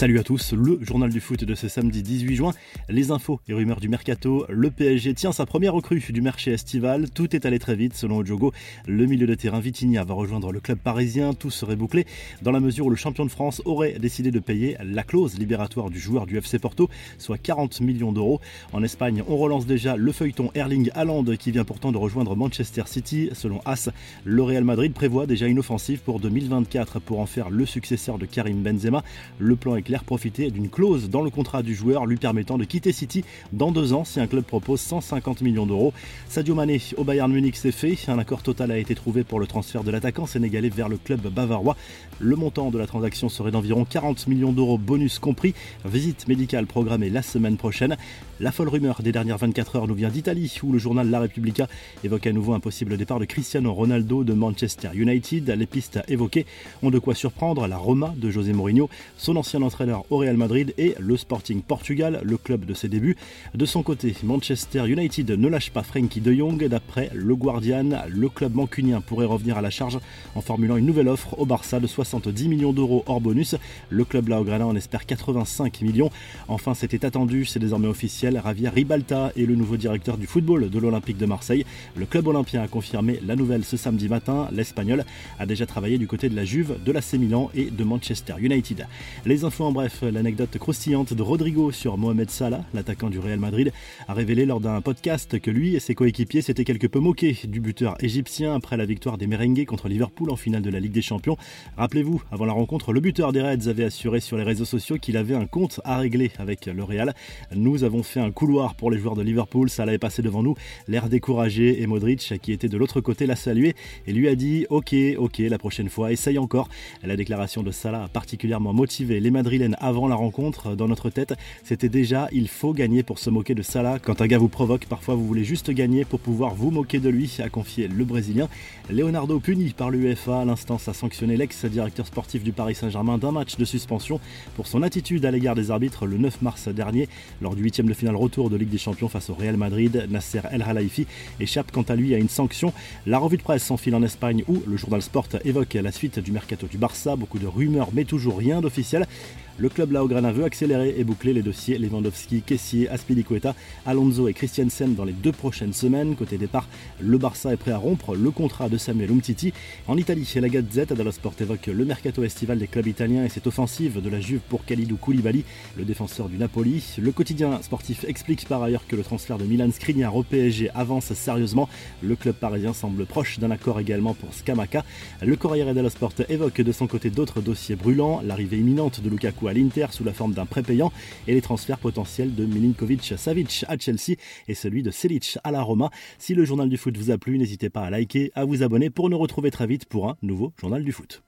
Salut à tous, le journal du foot de ce samedi 18 juin. Les infos et rumeurs du mercato. Le PSG tient sa première recrue du marché estival. Tout est allé très vite selon Ojogo. Le milieu de terrain Vitinha va rejoindre le club parisien. Tout serait bouclé dans la mesure où le champion de France aurait décidé de payer la clause libératoire du joueur du FC Porto, soit 40 millions d'euros. En Espagne, on relance déjà le feuilleton Erling Haaland qui vient pourtant de rejoindre Manchester City. Selon As, le Real Madrid prévoit déjà une offensive pour 2024 pour en faire le successeur de Karim Benzema. Le plan profiter d'une clause dans le contrat du joueur lui permettant de quitter City dans deux ans si un club propose 150 millions d'euros. Sadio Mané au Bayern Munich c'est fait. Un accord total a été trouvé pour le transfert de l'attaquant sénégalais vers le club bavarois. Le montant de la transaction serait d'environ 40 millions d'euros bonus compris. Visite médicale programmée la semaine prochaine. La folle rumeur des dernières 24 heures nous vient d'Italie où le journal La Repubblica évoque à nouveau un possible départ de Cristiano Ronaldo de Manchester United. Les pistes évoquées ont de quoi surprendre la Roma de José Mourinho, son ancien entraîneur au Real Madrid et le Sporting Portugal, le club de ses débuts. De son côté, Manchester United ne lâche pas Frankie de Jong. D'après le Guardian, le club mancunien pourrait revenir à la charge en formulant une nouvelle offre au Barça de 70 millions d'euros hors bonus. Le club Laograna en espère 85 millions. Enfin, c'était attendu, c'est désormais officiel. Javier Ribalta est le nouveau directeur du football de l'Olympique de Marseille. Le club olympien a confirmé la nouvelle ce samedi matin. L'Espagnol a déjà travaillé du côté de la Juve, de l'AC Milan et de Manchester United. Les infos bref, l'anecdote croustillante de Rodrigo sur Mohamed Salah, l'attaquant du Real Madrid, a révélé lors d'un podcast que lui et ses coéquipiers s'étaient quelque peu moqués du buteur égyptien après la victoire des Merengues contre Liverpool en finale de la Ligue des Champions. Rappelez-vous, avant la rencontre, le buteur des Reds avait assuré sur les réseaux sociaux qu'il avait un compte à régler avec le Real. Nous avons fait un couloir pour les joueurs de Liverpool, Salah est passé devant nous, l'air découragé et Modric, qui était de l'autre côté, l'a salué et lui a dit Ok, ok, la prochaine fois, essaye encore. La déclaration de Salah a particulièrement motivé les Avant la rencontre. Dans notre tête, c'était déjà il faut gagner pour se moquer de Salah. Quand un gars vous provoque, parfois vous voulez juste gagner pour pouvoir vous moquer de lui, a confié le Brésilien. Leonardo puni par l'UEFA, l'instance a sanctionné l'ex-directeur sportif du Paris Saint-Germain d'un match de suspension pour son attitude à l'égard des arbitres le 9 mars dernier. Lors du huitième de finale retour de Ligue des Champions face au Real Madrid, Nasser El Khelaifi échappe quant à lui à une sanction. La revue de presse s'enfile en Espagne où le journal Sport évoque la suite du mercato du Barça, beaucoup de rumeurs mais toujours rien d'officiel. Le club Laograna veut accélérer et boucler les dossiers Lewandowski, Kessier, Aspilicueta, Alonso et Christiansen dans les deux prochaines semaines. Côté départ, le Barça est prêt à rompre le contrat de Samuel Umtiti. En Italie, la Gazette dello Sport évoque le mercato estival des clubs italiens et cette offensive de la Juve pour Khalidou Koulibaly, le défenseur du Napoli. Le quotidien sportif explique par ailleurs que le transfert de Milan Skriniar au PSG avance sérieusement. Le club parisien semble proche d'un accord également pour Scamaca. Le Corriere dello Sport évoque de son côté d'autres dossiers brûlants, l'arrivée imminente de Lukaku à l'Inter sous la forme d'un prépayant et les transferts potentiels de Milinkovic-Savic à Chelsea et celui de Selic à la Roma. Si le journal du foot vous a plu, n'hésitez pas à liker, à vous abonner pour nous retrouver très vite pour un nouveau journal du foot.